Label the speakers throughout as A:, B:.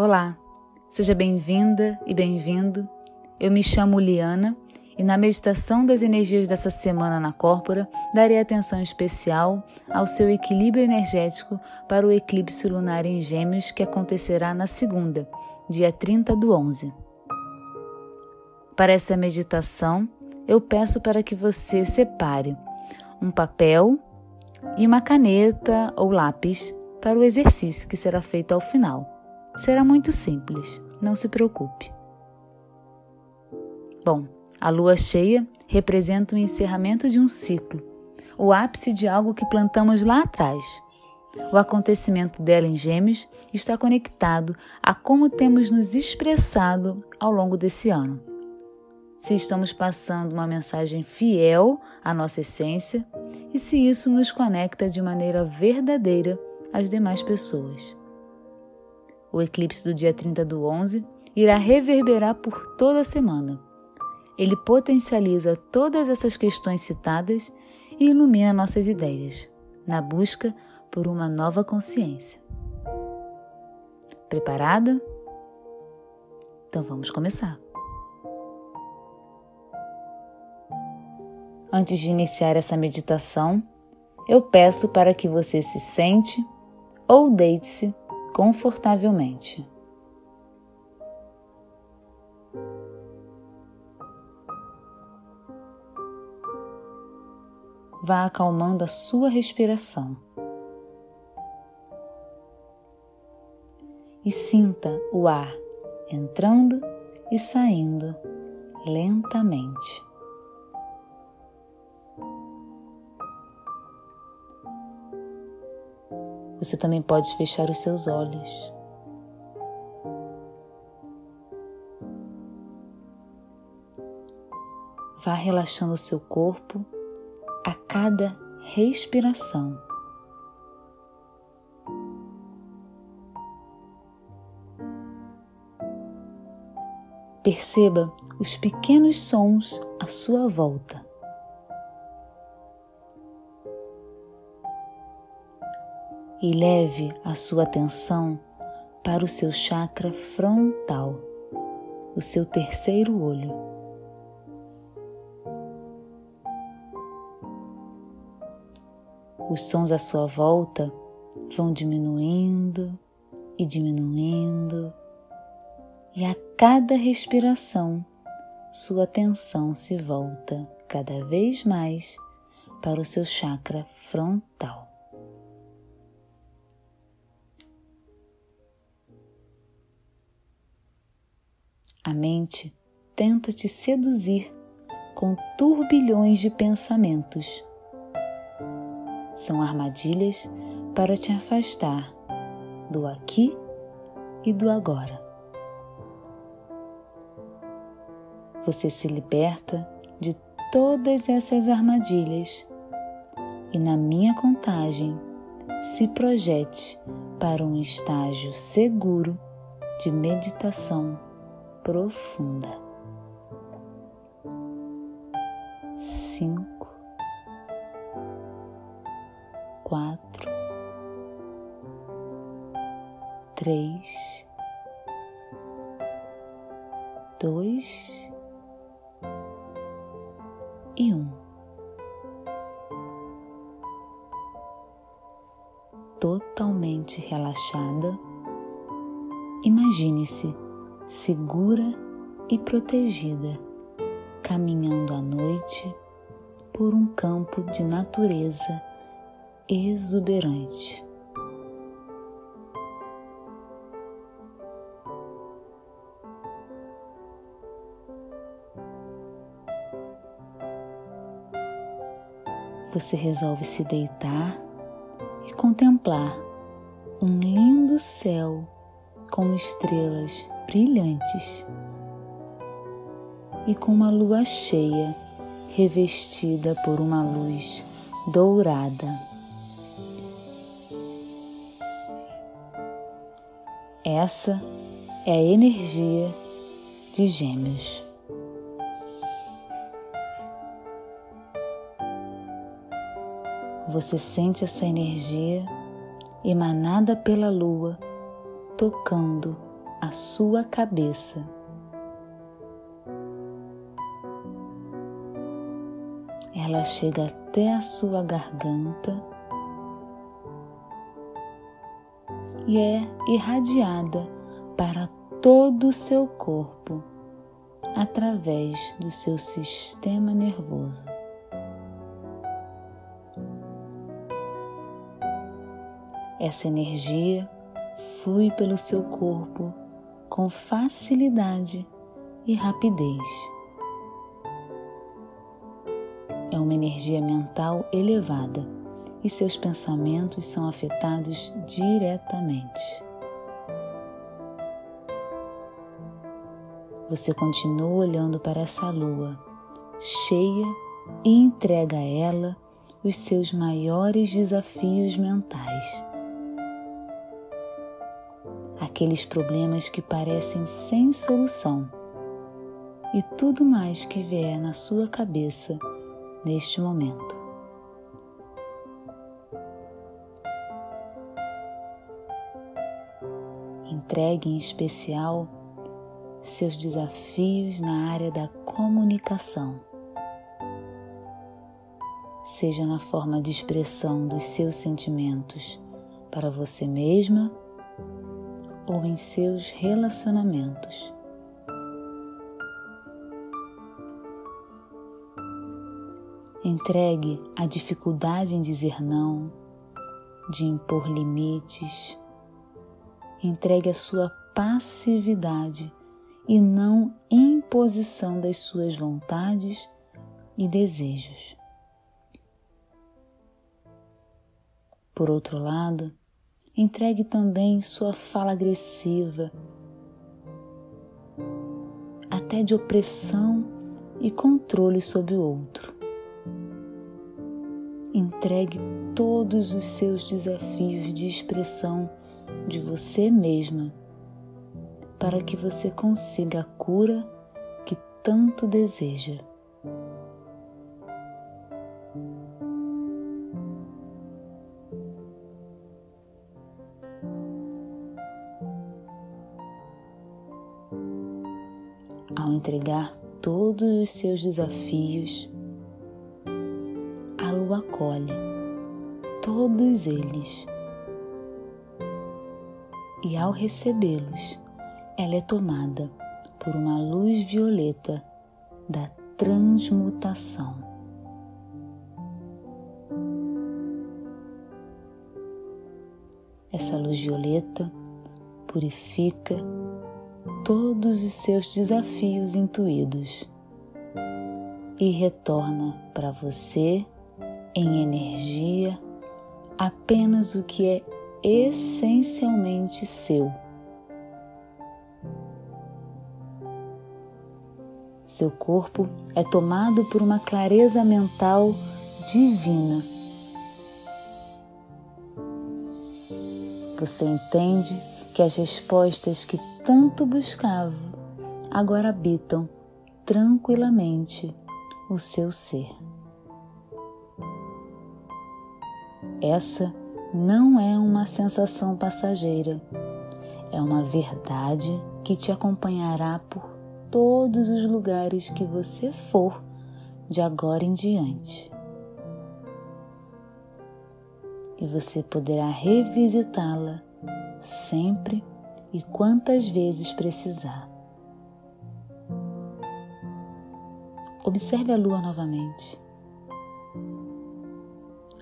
A: Olá, seja bem-vinda e bem-vindo. Eu me chamo Liana e na meditação das energias dessa semana na Córpora darei atenção especial ao seu equilíbrio energético para o eclipse lunar em Gêmeos que acontecerá na segunda, dia 30 do 11. Para essa meditação, eu peço para que você separe um papel e uma caneta ou lápis para o exercício que será feito ao final. Será muito simples, não se preocupe. Bom, a lua cheia representa o encerramento de um ciclo, o ápice de algo que plantamos lá atrás. O acontecimento dela em Gêmeos está conectado a como temos nos expressado ao longo desse ano. Se estamos passando uma mensagem fiel à nossa essência e se isso nos conecta de maneira verdadeira às demais pessoas. O eclipse do dia 30 do 11 irá reverberar por toda a semana. Ele potencializa todas essas questões citadas e ilumina nossas ideias, na busca por uma nova consciência. Preparada? Então vamos começar. Antes de iniciar essa meditação, eu peço para que você se sente ou deite-se confortavelmente. Vá acalmando a sua respiração. E sinta o ar entrando e saindo lentamente. Você também pode fechar os seus olhos. Vá relaxando o seu corpo a cada respiração. Perceba os pequenos sons à sua volta. E leve a sua atenção para o seu chakra frontal, o seu terceiro olho. Os sons à sua volta vão diminuindo e diminuindo, e a cada respiração sua atenção se volta cada vez mais para o seu chakra frontal. A mente tenta te seduzir com turbilhões de pensamentos. São armadilhas para te afastar do aqui e do agora. Você se liberta de todas essas armadilhas e, na minha contagem, se projete para um estágio seguro de meditação profunda. Cinco, quatro, três, dois e um. Totalmente relaxada, imagine-se segura e protegida, caminhando à noite por um campo de natureza exuberante. Você resolve se deitar e contemplar um lindo céu com estrelas brilhantes e com uma lua cheia revestida por uma luz dourada. Essa é a energia de Gêmeos. Você sente essa energia emanada pela lua tocando a sua cabeça. Ela chega até a sua garganta e é irradiada para todo o seu corpo através do seu sistema nervoso. Essa energia flui pelo seu corpo com facilidade e rapidez. É uma energia mental elevada e seus pensamentos são afetados diretamente. Você continua olhando para essa lua cheia e entrega a ela os seus maiores desafios mentais aqueles problemas que parecem sem solução e tudo mais que vier na sua cabeça neste momento. Entregue em especial seus desafios na área da comunicação, seja na forma de expressão dos seus sentimentos para você mesma ou em seus relacionamentos. Entregue a dificuldade em dizer não, de impor limites. Entregue a sua passividade e não imposição das suas vontades e desejos. Por outro lado, Entregue também sua fala agressiva, até de opressão e controle sobre o outro. Entregue todos os seus desafios de expressão de você mesma para que você consiga a cura que tanto deseja. Seus desafios, a lua acolhe todos eles e ao recebê-los, ela é tomada por uma luz violeta da transmutação. Essa luz violeta purifica todos os seus desafios intuídos e retorna para você em energia apenas o que é essencialmente seu. Seu corpo é tomado por uma clareza mental divina. Você entende que as respostas que tanto buscava agora habitam tranquilamente o seu ser. Essa não é uma sensação passageira, é uma verdade que te acompanhará por todos os lugares que você for de agora em diante. E você poderá revisitá-la sempre e quantas vezes precisar. Observe a lua novamente.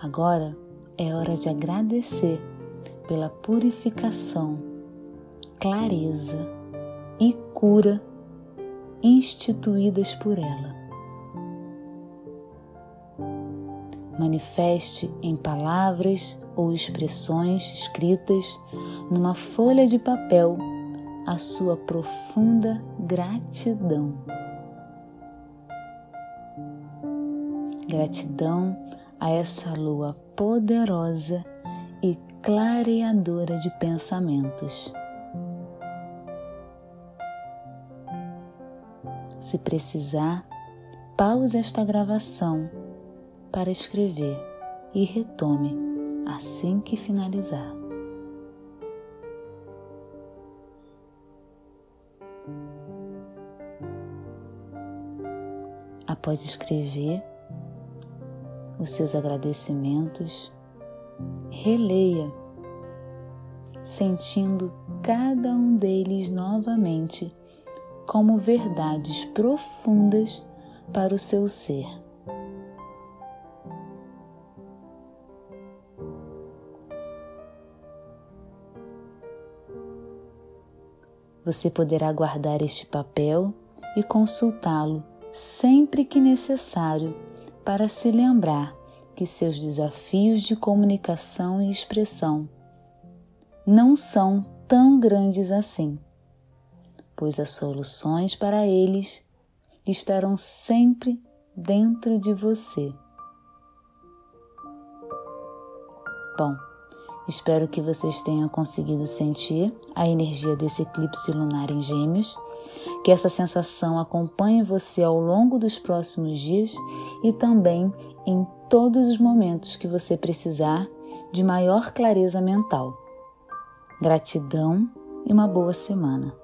A: Agora é hora de agradecer pela purificação, clareza e cura instituídas por ela. Manifeste em palavras ou expressões escritas numa folha de papel a sua profunda gratidão. Gratidão a essa lua poderosa e clareadora de pensamentos. Se precisar, pause esta gravação para escrever e retome assim que finalizar. Após escrever, os seus agradecimentos, releia, sentindo cada um deles novamente como verdades profundas para o seu ser. Você poderá guardar este papel e consultá-lo sempre que necessário para se lembrar que seus desafios de comunicação e expressão não são tão grandes assim, pois as soluções para eles estarão sempre dentro de você. Bom, Espero que vocês tenham conseguido sentir a energia desse eclipse lunar em Gêmeos, que essa sensação acompanhe você ao longo dos próximos dias e também em todos os momentos que você precisar de maior clareza mental. Gratidão e uma boa semana.